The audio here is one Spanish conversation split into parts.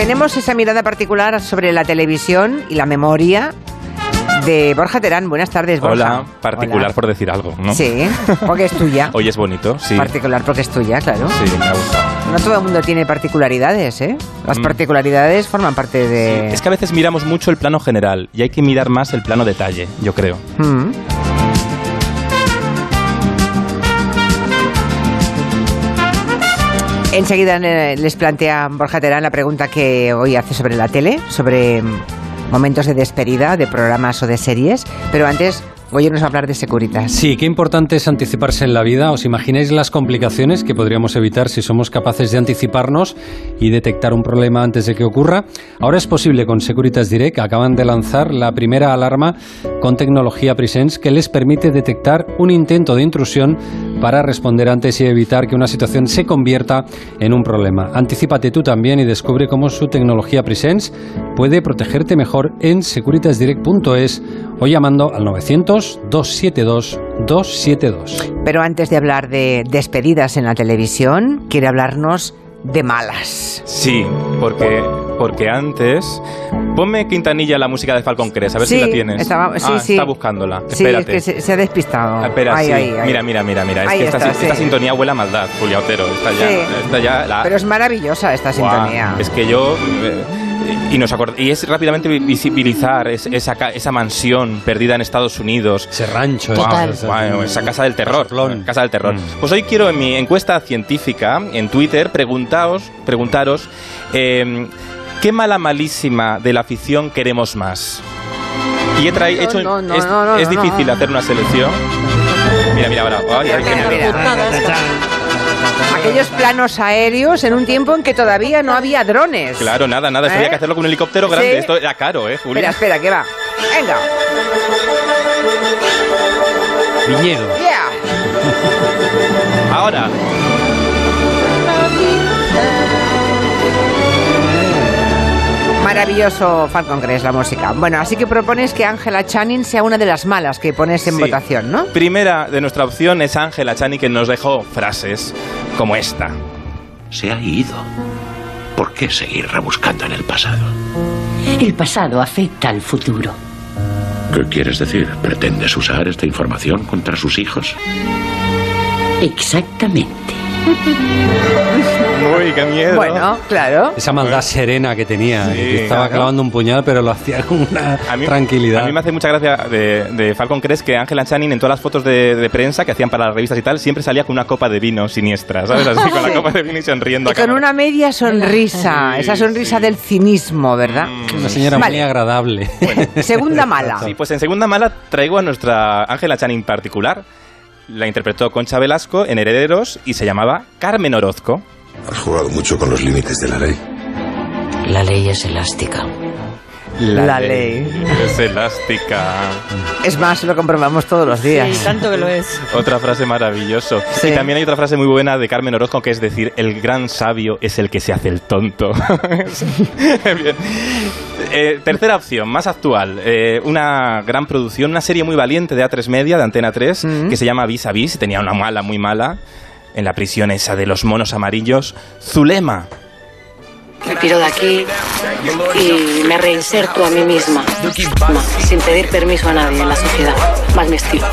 Tenemos esa mirada particular sobre la televisión y la memoria de Borja Terán. Buenas tardes, Borja. Hola, particular por decir algo, ¿no? Sí, porque es tuya. Hoy es bonito, sí. Particular porque es tuya, claro. Sí, me ha gustado. No todo el mundo tiene particularidades, ¿eh? Las Mm. particularidades forman parte de... Es que a veces miramos mucho el plano general y hay que mirar más el plano detalle, yo creo. Mm. Enseguida eh, les plantea Borja Terán la pregunta que hoy hace sobre la tele, sobre mm, momentos de despedida de programas o de series, pero antes Hoy nos va a hablar de Securitas. Sí, qué importante es anticiparse en la vida. ¿Os imagináis las complicaciones que podríamos evitar si somos capaces de anticiparnos y detectar un problema antes de que ocurra? Ahora es posible con Securitas Direct. Acaban de lanzar la primera alarma con tecnología Presence que les permite detectar un intento de intrusión para responder antes y evitar que una situación se convierta en un problema. Anticípate tú también y descubre cómo su tecnología Presence puede protegerte mejor en securitasdirect.es o llamando al 900-272-272. Pero antes de hablar de despedidas en la televisión, quiere hablarnos de malas. Sí, porque, porque antes... Ponme Quintanilla la música de Falcon Crest, a ver Sí, si la tienes. estaba- sí, ah, sí. está buscándola. Sí, Espérate. es que se, se ha despistado. Ah, Espera, Ahí, sí. ahí, ahí. Mira, mira, mira, mira. Es que esta, está, sintonía huele a maldad, Julia Otero. Ya, ya la- Pero es maravillosa esta sintonía. Es que yo. eh, y, nos acord- y es rápidamente vi- visibilizar es- esa, ca- esa mansión perdida en Estados Unidos. Ese rancho. Esa casa del terror. Casa del terror. Mm. Pues hoy quiero en mi encuesta científica en Twitter preguntaos, preguntaros eh, qué mala malísima de la ficción queremos más. Y he hecho, no, no, es, no, no, es no, difícil no. hacer una selección. Mira, mira, ahora. Ay, ay, qué Mira, mira. Aquellos planos aéreos en un tiempo en que todavía no había drones. Claro, nada, nada. Esto ¿Eh? había que hacerlo con un helicóptero grande. Sí. Esto era caro, ¿eh, Julia? Espera, espera, que va. Venga. Viñedo. Yeah. Ahora. Maravilloso Falcon Crest la música. Bueno, así que propones que Angela Channing sea una de las malas que pones en Sí. votación, ¿no? Primera de nuestra opción es Ángela Chani, que nos dejó frases como esta. Se ha ido. ¿Por qué seguir rebuscando en el pasado? El pasado afecta al futuro. ¿Qué quieres decir? ¿Pretendes usar esta información contra sus hijos? Exactamente. Uy, qué miedo. Bueno, claro. Esa maldad serena que tenía, Sí, que estaba claro. clavando un puñal, pero lo hacía con una A mí, tranquilidad. a mí me hace mucha gracia de, de Falcon Crest que Ángela Channing en todas las fotos de, de prensa que hacían para las revistas y tal siempre salía con una copa de vino siniestra, ¿sabes? Así con la copa de vino y sonriendo Y a con cámara. una media sonrisa, Sí, esa sonrisa sí. del cinismo, ¿verdad? Una señora Vale. muy agradable. Segunda mala. Sí, pues en segunda mala traigo a nuestra Ángela Channing particular. La interpretó Concha Velasco en Herederos y se llamaba Carmen Orozco. Has jugado mucho con los límites de la ley. La ley es elástica. La ley. Es elástica. Es más, lo comprobamos todos los días. Sí, tanto que lo es. Otra frase maravilloso. Sí. Y también hay otra frase muy buena de Carmen Orozco que es decir, el gran sabio es el que se hace el tonto. Bien. Eh, tercera opción, más actual. Eh, una gran producción, una serie muy valiente de A3 Media, de Antena 3, Mm. que se llama Vis a Vis. Tenía una mala, muy mala. En la prisión esa de los monos amarillos. Zulema. Me piro de aquí y me reinserto a mí misma, Ma, sin pedir permiso a nadie en la sociedad. Más mi estilo.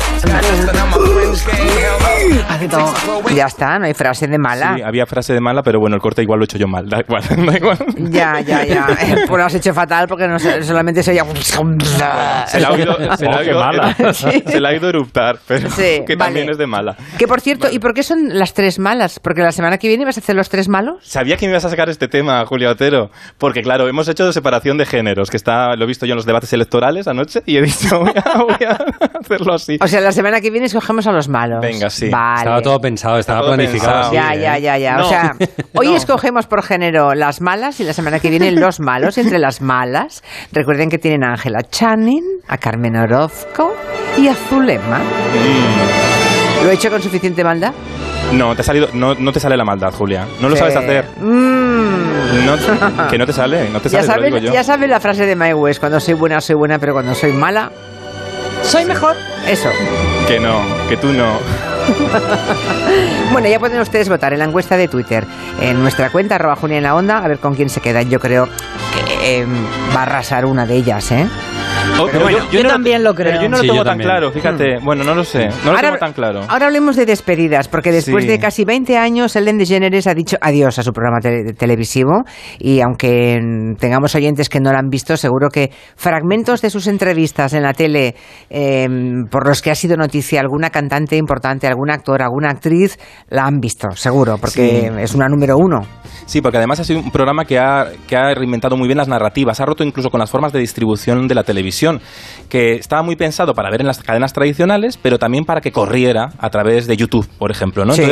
Ya está, no hay frase de mala. Sí, había frase de mala, pero bueno, el corte igual lo he hecho yo mal. Da igual, da igual. Ya, ya, ya. Pues lo has hecho fatal porque no, solamente se oía... Se la ha oído, se la ha Oh, oído- mala. Sí. se la ha ido eruptar, pero Sí, que también es de mala. Que por cierto, ¿y por qué son las tres malas? Porque la semana que viene vas a hacer los tres malos. Sabía que me ibas a sacar este tema, Julia Otero, porque claro, hemos hecho separación de géneros, que está, lo he visto yo en los debates electorales anoche y he dicho, voy a, voy a hacerlo así. O sea, la semana que viene escogemos a los malos. Venga, sí. Vale. Estaba todo pensado, estaba todo planificado. pensado. Ya, ¿eh? ya, ya, ya. O sea, hoy No. escogemos por género las malas y la semana que viene los malos. Entre las malas, recuerden que tienen a Ángela Channing, a Carmen Orozco y a Zulema. ¿Lo he hecho con suficiente maldad? No, te ha salido, no, no te sale la maldad, Julia. No lo Sí. sabes hacer. Mm. No- que no te sale, no te Ya sale, te lo saben, digo yo. ya la frase de My West, cuando soy buena soy buena, pero cuando soy mala soy mejor. Eso. Que no, que tú no. bueno, ya pueden ustedes votar en la encuesta de Twitter, en nuestra cuenta, arroba Julia en la onda, a ver con quién se quedan. Yo creo que eh, va a arrasar una de ellas, ¿eh? Pero pero bueno, yo no- también lo creo. pero yo no lo Sí, tengo tan también. claro, fíjate. Bueno, no lo sé. No lo tengo tan claro. ahora hablemos de despedidas, porque después Sí. de casi 20 años, Ellen DeGeneres ha dicho adiós a su programa tele- televisivo y aunque tengamos oyentes que no lo han visto, seguro que fragmentos de sus entrevistas en la tele eh, por los que ha sido noticia alguna cantante importante, algún actor, alguna actriz, la han visto, seguro, porque Sí. es una número uno. Sí, porque además ha sido un programa que ha, que ha reinventado muy bien las narrativas, ha roto incluso con las formas de distribución de la televisión, que estaba muy pensado para ver en las cadenas tradicionales, pero también para que corriera a través de YouTube, por ejemplo, ¿no? Sí.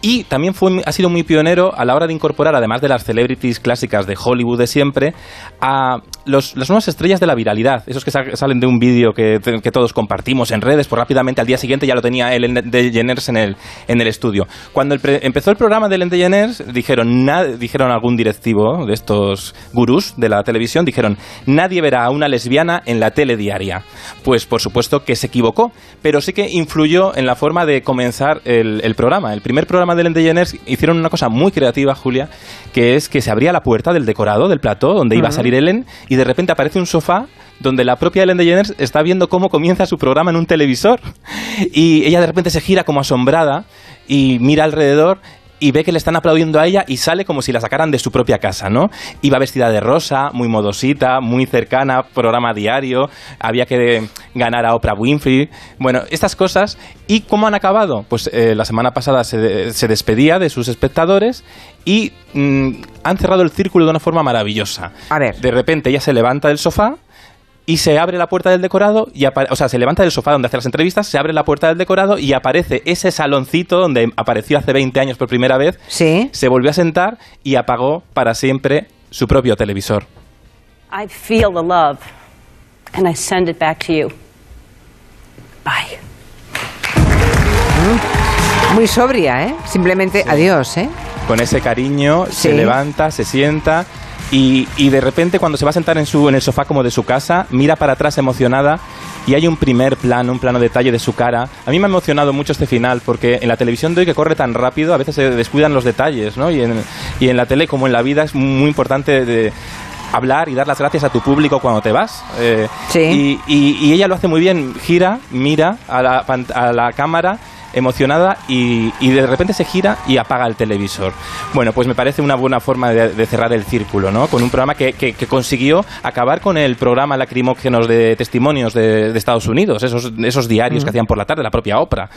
y también fue, ha sido muy pionero a la hora de incorporar, además de las celebrities clásicas de Hollywood de siempre, a los, las nuevas estrellas de la viralidad, esos que sa- salen de un vídeo que, que todos compartimos en redes, pues rápidamente al día siguiente ya lo tenía Ellen DeGeneres en el, en el estudio. Cuando el pre- empezó el programa de Ellen DeGeneres, dijeron, na- dijeron algún directivo de estos gurús de la televisión, dijeron, nadie verá a una lesbiana en la tele diaria. Pues por supuesto que se equivocó, pero sí que influyó en la forma de comenzar el, el programa. El primer programa de Ellen DeGeneres hicieron una cosa muy creativa, Julia, que es que se abría la puerta del decorado, del plató, donde iba a salir Ellen, y de repente aparece un sofá donde la propia Ellen DeGeneres está viendo cómo comienza su programa en un televisor. Y ella de repente se gira como asombrada y mira alrededor y ve que le están aplaudiendo a ella y sale como si la sacaran de su propia casa, ¿no? Iba vestida de rosa, muy modosita, muy cercana, programa diario, había que ganar a Oprah Winfrey, bueno, estas cosas. ¿Y cómo han acabado? Pues eh, la semana pasada se, se despedía de sus espectadores y mm, han cerrado el círculo de una forma maravillosa. A ver. De repente ella se levanta del sofá y se abre la puerta del decorado y o sea, se levanta del sofá donde hace las entrevistas, se abre la puerta del decorado y aparece ese saloncito donde apareció hace 20 años por primera vez. Sí. Se volvió a sentar y apagó para siempre su propio televisor. I feel the love and I send it back to you. Bye. Muy sobria, ¿eh? Simplemente adiós, ¿eh? Con ese cariño Sí. se levanta, se sienta y, y de repente cuando se va a sentar en, su, en el sofá como de su casa, mira para atrás emocionada y hay un primer plano, un plano detalle de su cara. A mí me ha emocionado mucho este final porque en la televisión de hoy que corre tan rápido a veces se descuidan los detalles, ¿no? Y en, y en la tele como en la vida es muy importante de hablar y dar las gracias a tu público cuando te vas. Eh, Sí. y, y- y ella lo hace muy bien, gira, mira a la, a la cámara emocionada y, y de repente se gira y apaga el televisor. Bueno, pues me parece una buena forma de, de cerrar el círculo, ¿no? Con un programa que, que- que consiguió acabar con el programa lacrimógenos de testimonios de, de Estados Unidos, esos, esos diarios que hacían por la tarde, la propia Oprah.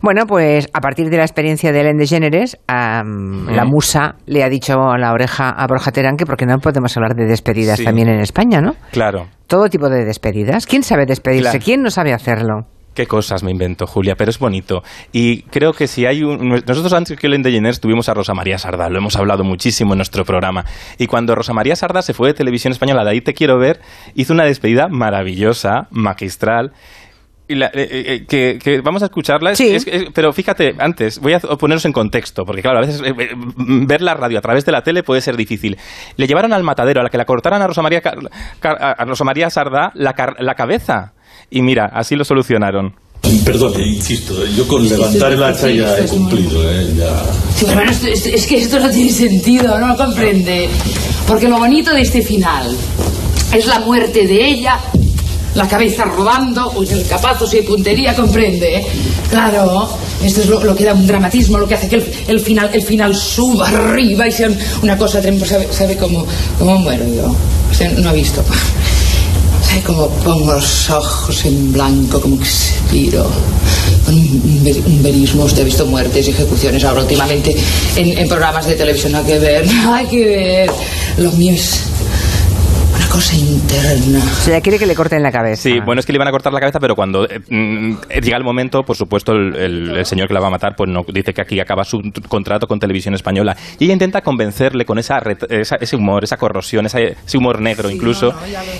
Bueno, pues a partir de la experiencia de Ellen DeGeneres, am, la musa le ha dicho a la oreja a Borja Terán que porque no podemos hablar de despedidas Sí. también en España, ¿no? Claro. Todo tipo de despedidas. ¿Quién sabe despedirse? Claro. ¿Quién no sabe hacerlo? Qué cosas me invento, Julia, pero es bonito. Y creo que si hay un... Nosotros antes que Ellen DeGeneres tuvimos a Rosa María Sardá, lo hemos hablado muchísimo en nuestro programa. Y cuando Rosa María Sardá se fue de Televisión Española, de ahí te quiero ver, hizo una despedida maravillosa, magistral. Y la- eh, eh, que, que vamos a escucharla, es- Sí. es- es- pero fíjate, antes, voy a poneros en contexto, porque claro, a veces eh, ver la radio a través de la tele puede ser difícil. Le llevaron al matadero, a la que la cortaran a Rosa María, Car- a Rosa María Sardá la, la cabeza. Y mira, así lo solucionaron. Perdón, insisto, yo con levantar el hacha ya he cumplido, ¿eh? Ya. Sí, bueno, esto- es que esto no tiene sentido, no lo comprende. Porque lo bonito de este final es la muerte de ella, la cabeza rodando, pues el capazo y puntería, comprende. ¿eh? Claro, esto es lo, lo que da un dramatismo, lo que hace que el, el final, el final suba arriba y sea una cosa tremenda. ¿Sabe, sabe cómo, cómo muero yo? Usted no ha visto. ¿Sabe cómo pongo los ojos en blanco, como expiro? Un, ver- un verismo, usted ha visto muertes y ejecuciones ahora últimamente en, en programas de televisión. No hay que ver, no hay que ver. Lo mío es cosa interna. O sea, quiere que le corten la cabeza. Sí, bueno, es que le iban a cortar la cabeza, pero cuando eh, mm, llega el momento, por supuesto, el, el- el señor que la va a matar, pues no dice que aquí acaba su contrato con Televisión Española. Y ella intenta convencerle con esa, esa- ese humor, esa corrosión, esa- ese humor negro incluso.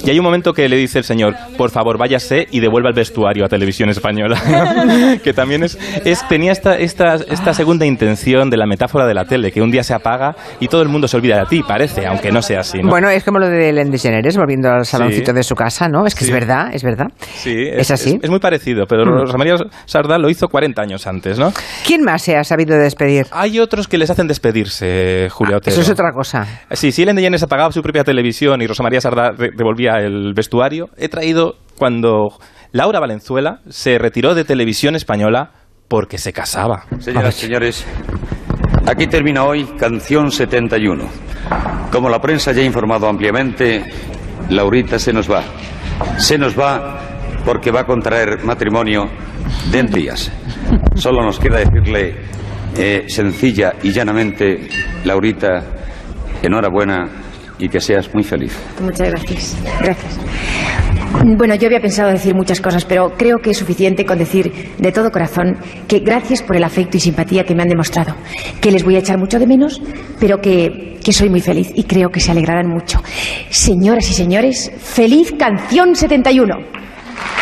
Y hay un momento que le dice el señor, por favor, váyase y devuelva el vestuario a Televisión Española. que también es, es tenía esta, esta, esta segunda intención de la metáfora de la tele, que un día se apaga y todo el mundo se olvida de ti, parece, aunque no sea así. ¿no? Bueno, es como lo de Ellen DeGeneres. Aires volviendo al saloncito Sí. de su casa, ¿no? Es que Sí. es verdad, es verdad. Sí, ¿Es así? Es, muy parecido, pero Mm. Rosa María Sardá lo hizo 40 años antes, ¿no? ¿Quién más se ha sabido despedir? Hay otros que les hacen despedirse, Julia Otero. Eso es otra cosa. Sí, si Ellen DeGeneres apagaba su propia televisión y Rosa María Sardá re- devolvía el vestuario, he traído cuando Laura Valenzuela se retiró de televisión española porque se casaba. Señoras y señores, aquí termina hoy Canción 71. Como la prensa ya ha informado ampliamente, Laurita se nos va. Se nos va porque va a contraer matrimonio de días. Solo nos queda decirle eh, sencilla y llanamente, Laurita, enhorabuena y que seas muy feliz. Muchas gracias. Gracias. Bueno, yo había pensado decir muchas cosas, pero creo que es suficiente con decir de todo corazón que gracias por el afecto y simpatía que me han demostrado, que les voy a echar mucho de menos, pero que, que soy muy feliz y creo que se alegrarán mucho. Señoras y señores, feliz canción 71.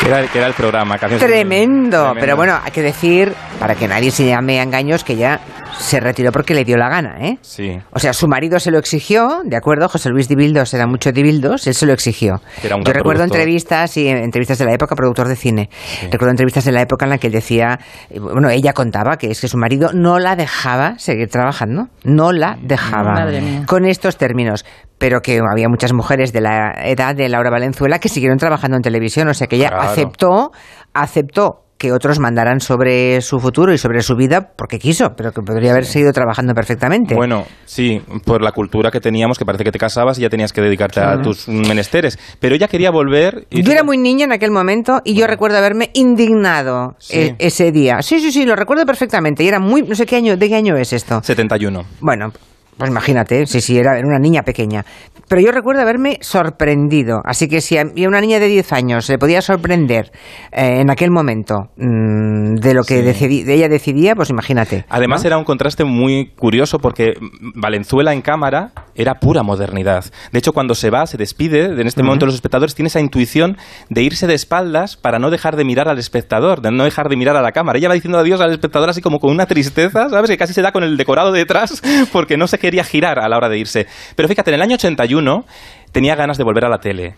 Que era, que era el programa. Tremendo. Tremendo. Pero bueno, hay que decir, para que nadie se llame a engaños, que ya se retiró porque le dio la gana, ¿eh? Sí. O sea, su marido se lo exigió, ¿de acuerdo? José Luis Dibildos era mucho Dibildos, él se lo exigió. Que era un Yo recuerdo productor. entrevistas, y entrevistas de la época, productor de cine. Recuerdo entrevistas de la época en la que él decía, eh, bueno, ella contaba que es que su marido no la dejaba seguir trabajando, no la dejaba. Madre mía. Con estos términos. Pero que había muchas mujeres de la edad de Laura Valenzuela que siguieron trabajando en televisión, o sea que ella Claro. Aceptó, aceptó que otros mandaran sobre su futuro y sobre su vida porque quiso, pero que podría haber seguido trabajando perfectamente. Bueno, sí, por la cultura que teníamos, que parece que te casabas y ya tenías que dedicarte a Claro. tus menesteres. Pero ella quería volver. Y Yo era muy niña en aquel momento y yo recuerdo haberme indignado Sí. e- ese día. Sí, sí, sí, lo recuerdo perfectamente. Y era muy, no sé qué año, ¿de qué año es esto? 71. Bueno, pues imagínate, sí, sí, era una niña pequeña. Pero yo recuerdo haberme sorprendido. Así que si a una niña de 10 años se podía sorprender eh, en aquel momento mm, de lo que decidi- de ella decidía, pues imagínate. Además ¿no? era un contraste muy curioso porque Valenzuela en cámara era pura modernidad. De hecho, cuando se va, se despide, en este momento los espectadores tienen esa intuición de irse de espaldas para no dejar de mirar al espectador, de no dejar de mirar a la cámara. Ella va diciendo adiós al espectador así como con una tristeza, ¿sabes? Que casi se da con el decorado detrás porque no se quería girar a la hora de irse. Pero fíjate, en el año 81 tenía ganas de volver a la tele.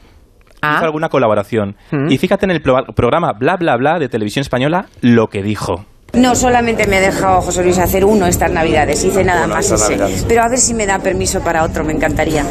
Ah. Hizo alguna colaboración. Y fíjate en el pro- programa Bla Bla Bla de Televisión Española lo que dijo. No solamente me ha dejado José Luis hacer uno estas navidades, hice nada más ese. Pero a ver si me da permiso para otro, me encantaría.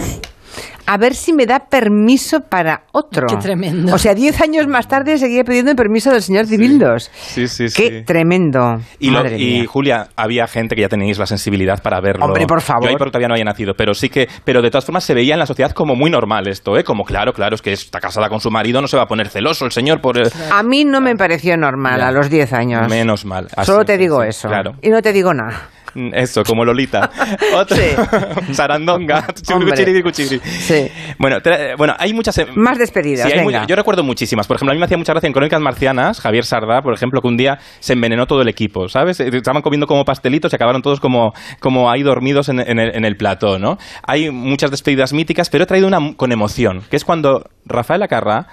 A ver si me da permiso para otro. Qué tremendo. O sea, 10 años más tarde seguía pidiendo el permiso del señor Cibildos. Sí, sí, Qué tremendo. Y, lo-. Julia, había gente que ya tenéis la sensibilidad para verlo. Hombre, por favor. Yo ahí todavía no había nacido, pero sí que, pero de todas formas se veía en la sociedad como muy normal esto, ¿eh? Como claro, claro, es que está casada con su marido, no se va a poner celoso el señor por. eh, A mí no me pareció normal Ya. a los 10 años. Menos mal. Así, Solo te sí, digo sí, eso. Claro. Y no te digo nada. Mm, Eso, como Lolita. Otra. Sarandonga. Cuchiri, cuchiri. Sí. Bueno, tra- bueno, hay muchas. em- Más despedidas, Sí, hay venga. yo recuerdo muchísimas. Por ejemplo, a mí me hacía mucha gracia en Crónicas Marcianas, Javier Sardá, por ejemplo, que un día se envenenó todo el equipo, ¿sabes? Eh, Estaban comiendo como pastelitos y acabaron todos como, como ahí dormidos en, en el, en el plató, ¿no? Hay muchas despedidas míticas, pero he traído una con emoción, que es cuando Rafaela Carrá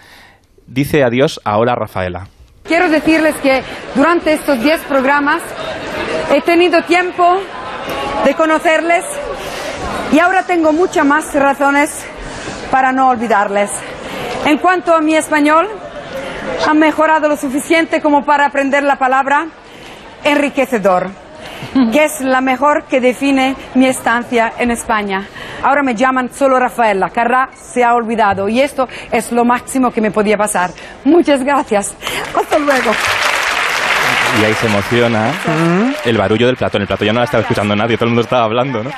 dice adiós a Hola Rafaela. Quiero decirles que durante estos 10 programas he tenido tiempo de conocerles y ahora tengo muchas más razones para no olvidarles. En cuanto a mi español, han mejorado lo suficiente como para aprender la palabra enriquecedor, que es la mejor que define mi estancia en España. Ahora me llaman solo Rafaela, Carrá se ha olvidado y esto es lo máximo que me podía pasar. Muchas gracias. Hasta luego. Y ahí se emociona el barullo del plató. En el plató ya no la estaba escuchando nadie, todo el mundo estaba hablando, ¿no?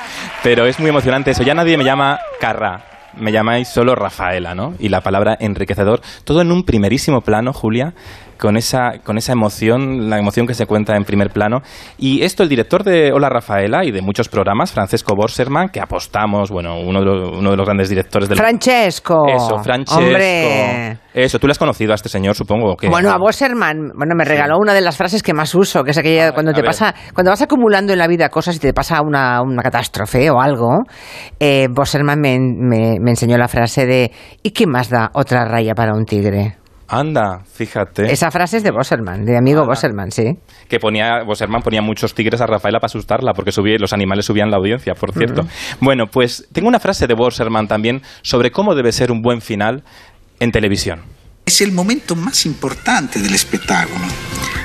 Pero es muy emocionante eso. Ya nadie me llama Carra, me llamáis solo Rafaela, ¿no? Y la palabra enriquecedor. Todo en un primerísimo plano, Julia, con esa, con esa emoción, la emoción que se cuenta en primer plano. Y esto, el director de Hola Rafaela y de muchos programas, Francesco Borserman, que apostamos, bueno, uno de los, uno de los grandes directores del... Francesco. Eso, Francesco. Hombre. Eso, tú le has conocido a este señor, supongo. Que... Bueno, a Bosserman, bueno, me regaló una de las frases que más uso, que es aquella cuando a te ver. pasa, cuando vas acumulando en la vida cosas y te pasa una, una catástrofe o algo, eh, Bosserman me, me- me enseñó la frase de ¿y qué más da otra raya para un tigre? Anda, fíjate. Esa frase es de Bosserman, de amigo Bosserman, sí. Que ponía, Bosserman ponía muchos tigres a Rafaela para asustarla, porque subía, los animales subían la audiencia, por cierto. Bueno, pues tengo una frase de Bosserman también sobre cómo debe ser un buen final en televisión. Es el momento más importante del espectáculo.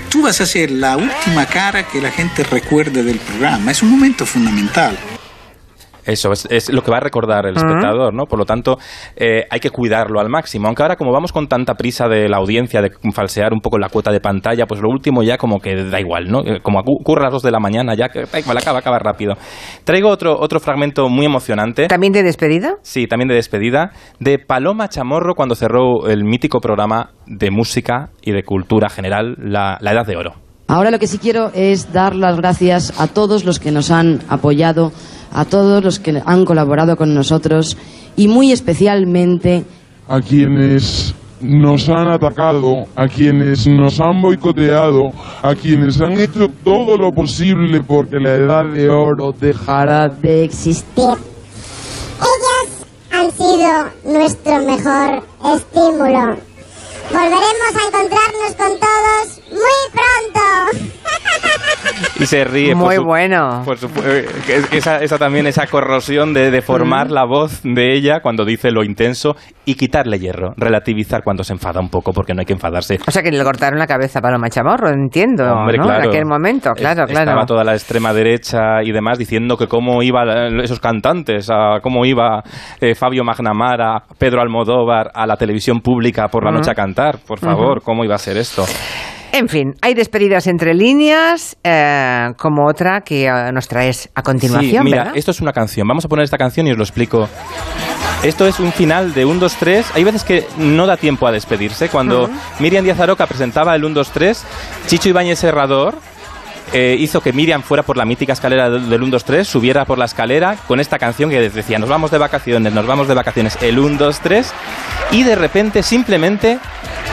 Tú vas a ser la última cara que la gente recuerde del programa. Es un momento fundamental. Eso es, es, lo que va a recordar el espectador, ¿no? Por lo tanto, eh, hay que cuidarlo al máximo. Aunque ahora, como vamos con tanta prisa de la audiencia, de falsear un poco la cuota de pantalla, pues lo último ya como que da igual, ¿no? Eh, como ocurre a las dos de la mañana, ya que da igual, acaba, acaba rápido. Traigo otro, otro fragmento muy emocionante. ¿También de despedida? Sí, también de despedida. De Paloma Chamorro cuando cerró el mítico programa de música y de cultura general, La, la Edad de Oro. Ahora lo que sí quiero es dar las gracias a todos los que nos han apoyado a todos los que han colaborado con nosotros y muy especialmente a quienes nos han atacado, a quienes nos han boicoteado, a quienes han hecho todo lo posible porque la edad de oro dejara de existir. Ellas han sido nuestro mejor estímulo. Volveremos a encontrarnos con todos muy pronto. Y se ríe. Muy por su, bueno. Por su, eh, esa, esa, también, esa corrosión de deformar mm. la voz de ella cuando dice lo intenso y quitarle hierro, relativizar cuando se enfada un poco, porque no hay que enfadarse. O sea que le cortaron la cabeza a Paloma Chamorro, entiendo, Hombre, ¿no? claro. En aquel momento, claro, Estaba claro. Estaba toda la extrema derecha y demás diciendo que cómo iban esos cantantes, a cómo iba eh, Fabio Magnamara, Pedro Almodóvar a la televisión pública por la noche a cantar. Por favor, ¿cómo iba a ser esto? En fin, hay despedidas entre líneas, eh, como otra que eh, nos traes a continuación. Sí, mira, ¿verdad? esto es una canción. Vamos a poner esta canción y os lo explico. Esto es un final de 1, 2, 3. Hay veces que no da tiempo a despedirse. Cuando Miriam Díaz Aroca presentaba el 1, 2, 3, Chicho Ibáñez Serrador eh, hizo que Miriam fuera por la mítica escalera del, del 1, 2, 3, subiera por la escalera con esta canción que decía, nos vamos de vacaciones, nos vamos de vacaciones, el 1, 2, 3, y de repente, simplemente,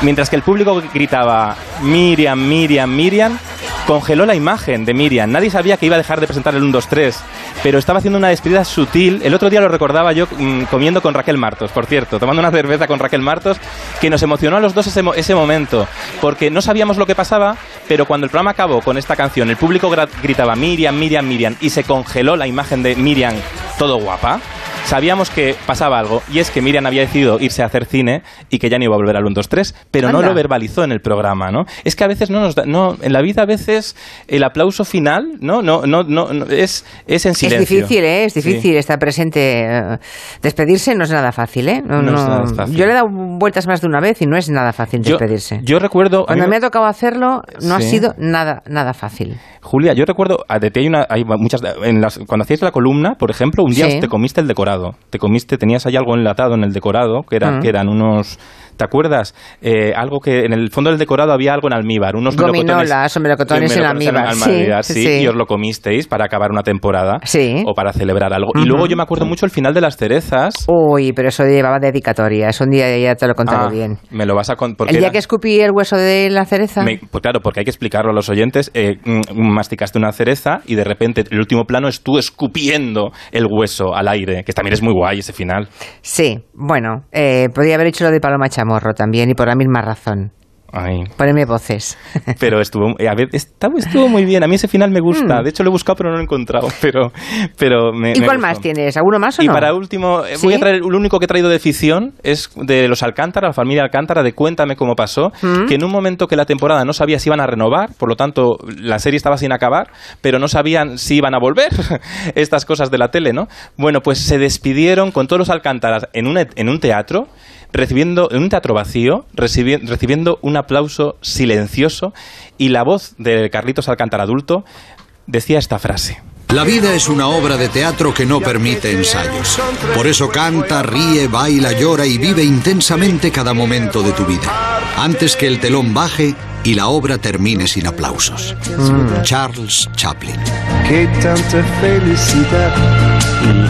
mientras que el público gritaba, Miriam, Miriam, Miriam, congeló la imagen de Miriam. Nadie sabía que iba a dejar de presentar el 1, 2, 3, pero estaba haciendo una despedida sutil. El otro día lo recordaba yo mmm, comiendo con Raquel Martos, por cierto, tomando una cerveza con Raquel Martos, que nos emocionó a los dos ese, ese momento, porque no sabíamos lo que pasaba, pero cuando el programa acabó con esta canción, el público gritaba Miriam, Miriam, Miriam, y se congeló la imagen de Miriam todo guapa. Sabíamos que pasaba algo, y es que Miriam había decidido irse a hacer cine y que ya no iba a volver al 1, 2, 3, pero Anda. no lo verbalizó en el programa, ¿no? Es que a veces no nos da, no, en la vida a veces el aplauso final, ¿no? No, no, no, no es, es en Es silencio. difícil, ¿eh? Es Sí. difícil estar presente. eh, despedirse no es nada fácil, ¿eh? No es nada fácil. Yo le he dado vueltas más de una vez y no es nada fácil Yo- despedirse. Yo recuerdo. Cuando me ha tocado hacerlo, no ha sido nada, nada fácil. Julia, yo recuerdo, de ti hay, una, hay muchas, en las, cuando hacías la columna, por ejemplo, un día Sí. te comiste el decorado, te comiste, tenías ahí algo enlatado en el decorado, que, era, Mm. que eran unos, ¿te acuerdas? Eh, algo que en el fondo del decorado había algo en almíbar, unos Gominolas o melocotones en almíbar. sí, Sí, sí. y os lo comisteis para acabar una temporada Sí. o para celebrar algo. Y luego yo me acuerdo mucho el final de las cerezas. Uy, pero eso llevaba dedicatoria. Eso un día ya te lo contaré Ah, bien. Me lo vas a contar. El día que escupí el hueso de la cereza. Me- pues claro, porque hay que explicarlo a los oyentes. eh, mm, masticaste una cereza y de repente el último plano es tú escupiendo el hueso al aire, que también es muy guay ese final. Sí, bueno, eh, podría haber hecho lo de Paloma Chamorro también y por la misma razón. Ay, Ponerme voces. pero estuvo, eh, a ver, estuvo, estuvo muy bien. A mí ese final me gusta. Mm. De hecho, lo he buscado, pero no lo he encontrado. Pero, pero me, ¿Y me cuál gustó. más tienes? ¿Alguno más o Y no? para último, eh, ¿Sí? voy a traer, el único que he traído de ficción es de los Alcántara, la familia Alcántara, de Cuéntame cómo pasó, Mm. que en un momento que la temporada no sabía si iban a renovar, por lo tanto la serie estaba sin acabar, pero no sabían si iban a volver, estas cosas de la tele, ¿no? Bueno, pues se despidieron con todos los Alcántaras en un, en un teatro, recibiendo, en un teatro vacío, recibi- recibiendo un aplauso silencioso y la voz de Carlitos Alcántara adulto decía esta frase. La vida es una obra de teatro que no permite ensayos. Por eso canta, ríe, baila, llora y vive intensamente cada momento de tu vida. Antes que el telón baje, y la obra termine sin aplausos. Charles Chaplin. Qué tanta felicidad.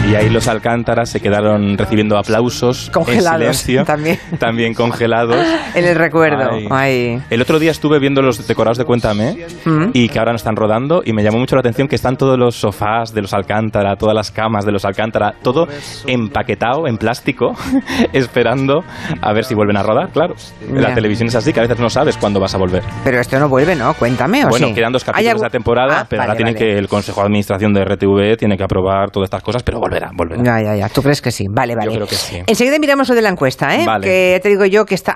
Y, y ahí los Alcántaras se quedaron recibiendo aplausos Congelados, en silencio, también. también congelados. En el recuerdo. Ay. Ay. El otro día estuve viendo los decorados de Cuéntame Mm. y que ahora no están rodando y me llamó mucho la atención que están todos los sofás de los Alcántara, todas las camas de los Alcántara, todo empaquetado en plástico, esperando a ver si vuelven a rodar, claro. La televisión es así, que a veces no sabes cuándo vas a volver. Pero esto no vuelve, ¿no? Cuéntame, ¿o Bueno, sí? quedan dos ¿Hay capítulos de la temporada, Ah, pero vale, ahora tiene vale. que el Consejo de Administración de RTV tiene que aprobar todas estas cosas, pero volverá, volverá. Ya, ya, ya. ¿Tú crees que sí? Vale, vale. Yo creo que sí. Enseguida miramos lo de la encuesta, ¿eh? Vale. Que te digo yo que está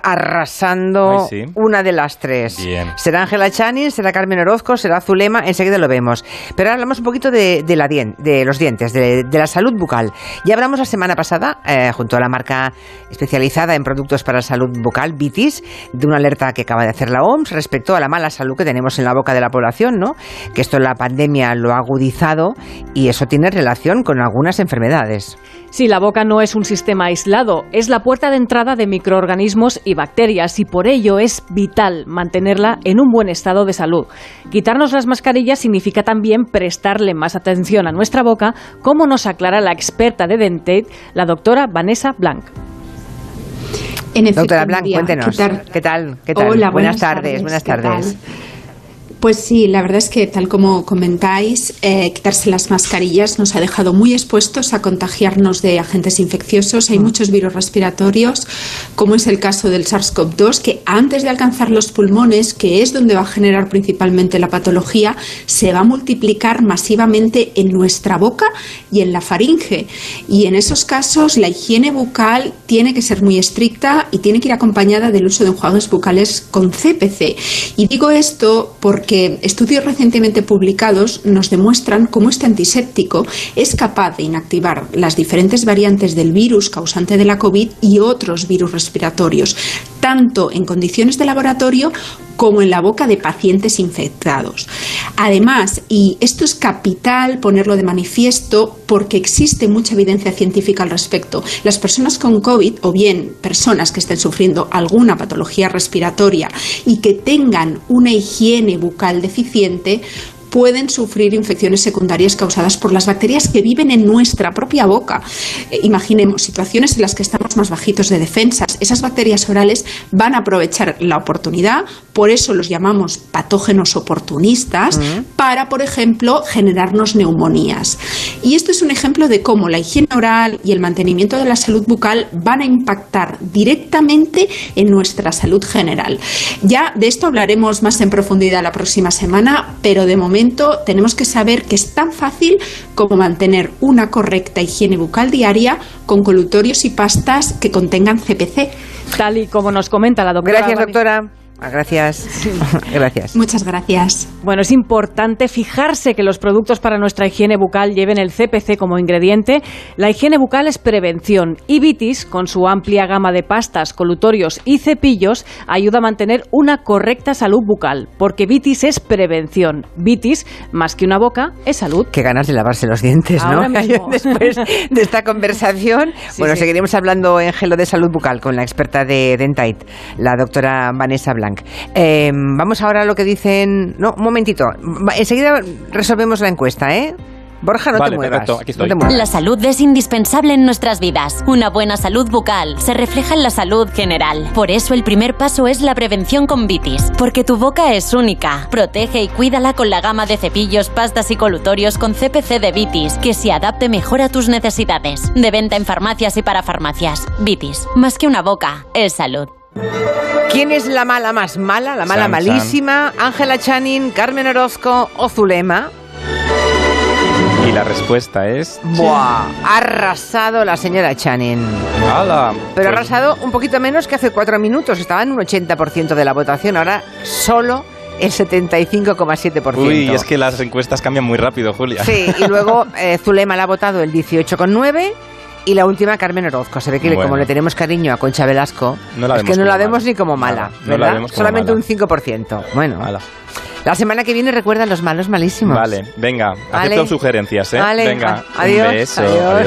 arrasando Ay, sí. una de las tres. Bien. Será Ángela Channing, será Carmen Orozco, será Zulema, enseguida lo vemos. Pero ahora hablamos un poquito de, de la dien- de los dientes, de, de la salud bucal. Ya hablamos la semana pasada, eh, junto a la marca especializada en productos para salud bucal, Vitis, de una alerta que acaba de hacer la OMS respecto a la mala salud que tenemos en la boca de la población, ¿no? Que esto la pandemia lo ha agudizado y eso tiene relación con algunas enfermedades. Sí, la boca no es un sistema aislado, es la puerta de entrada de microorganismos y bacterias y por ello es vital mantenerla en un buen estado de salud. Quitarnos las mascarillas significa también prestarle más atención a nuestra boca, como nos aclara la experta de Dentate, la doctora Vanessa Blanc. En Doctora Blanc, cuéntenos. ¿qué tal? ¿Qué tal? ¿Qué tal? Hola, buenas, buenas tardes, tardes, buenas tardes. Pues sí, la verdad es que tal como comentáis, eh, quitarse las mascarillas nos ha dejado muy expuestos a contagiarnos de agentes infecciosos. Hay muchos virus respiratorios, como es el caso del SARS-CoV-2, que antes de alcanzar los pulmones, que es donde va a generar principalmente la patología, se va a multiplicar masivamente en nuestra boca y en la faringe. Y en esos casos la higiene bucal tiene que ser muy estricta y tiene que ir acompañada del uso de enjuagues bucales con CPC. Y digo esto porque estudios recientemente publicados nos demuestran cómo este antiséptico es capaz de inactivar las diferentes variantes del virus causante de la COVID y otros virus respiratorios, tanto en condiciones de laboratorio como en la boca de pacientes infectados. Además, y esto es capital ponerlo de manifiesto porque existe mucha evidencia científica al respecto, las personas con COVID o bien personas que estén sufriendo alguna patología respiratoria y que tengan una higiene bucal deficiente pueden sufrir infecciones secundarias causadas por las bacterias que viven en nuestra propia boca. Eh, imaginemos situaciones en las que estamos más bajitos de defensas. Esas bacterias orales van a aprovechar la oportunidad, por eso los llamamos patógenos oportunistas, para, por ejemplo, generarnos neumonías. Y esto es un ejemplo de cómo la higiene oral y el mantenimiento de la salud bucal van a impactar directamente en nuestra salud general. Ya de esto hablaremos más en profundidad la próxima semana, pero de momento tenemos que saber que es tan fácil como mantener una correcta higiene bucal diaria con colutorios y pastas que contengan CPC. Tal y como nos comenta la doctora. Gracias, doctora. Ah, Gracias. Gracias. Muchas gracias. Bueno, es importante fijarse que los productos para nuestra higiene bucal lleven el CPC como ingrediente. La higiene bucal es prevención y Vitis, con su amplia gama de pastas, colutorios y cepillos, ayuda a mantener una correcta salud bucal, porque Vitis es prevención. Vitis, más que una boca, es salud. Qué ganas de lavarse los dientes, ¿no? Ahora mismo. Después de esta conversación. Sí, bueno, sí. seguiremos hablando en Gelo de Salud Bucal con la experta de Dentite, la doctora Vanessa Blanc. Eh, vamos ahora a lo que dicen. No, un momentito. Enseguida resolvemos la encuesta, ¿eh? Borja, no Vale, te muevas. perfecto, aquí No te muevas. La salud es indispensable en nuestras vidas. Una buena salud bucal se refleja en la salud general. Por eso el primer paso es la prevención con Vitis, porque tu boca es única. Protege y cuídala con la gama de cepillos, pastas y colutorios con CPC de Vitis, que se adapte mejor a tus necesidades. De venta en farmacias y para farmacias. Vitis, más que una boca, es salud. ¿Quién es la mala más mala, la mala Chan, malísima? ¿Ángela Channing, Carmen Orozco o Zulema? Y la respuesta es... Buah, ha arrasado la señora Channing. ¡Hala! Pero ha Pues- arrasado un poquito menos que hace cuatro minutos. Estaba en un 80% de la votación. Ahora solo el 75,7%. Uy, es que las encuestas cambian muy rápido, Julia. Sí, y luego eh, Zulema la ha votado el 18,9%. Y la última, Carmen Orozco. Se ve que Bueno. como le tenemos cariño a Concha Velasco, No es que no la vemos mala. ni como mala, Nada, no la ¿verdad? vemos como Solamente mala. un 5%. Bueno, la semana que viene recuerda los malos malísimos. Vale, venga, Vale. acepto sugerencias, ¿eh? Vale, venga, adiós, un beso. adiós. adiós.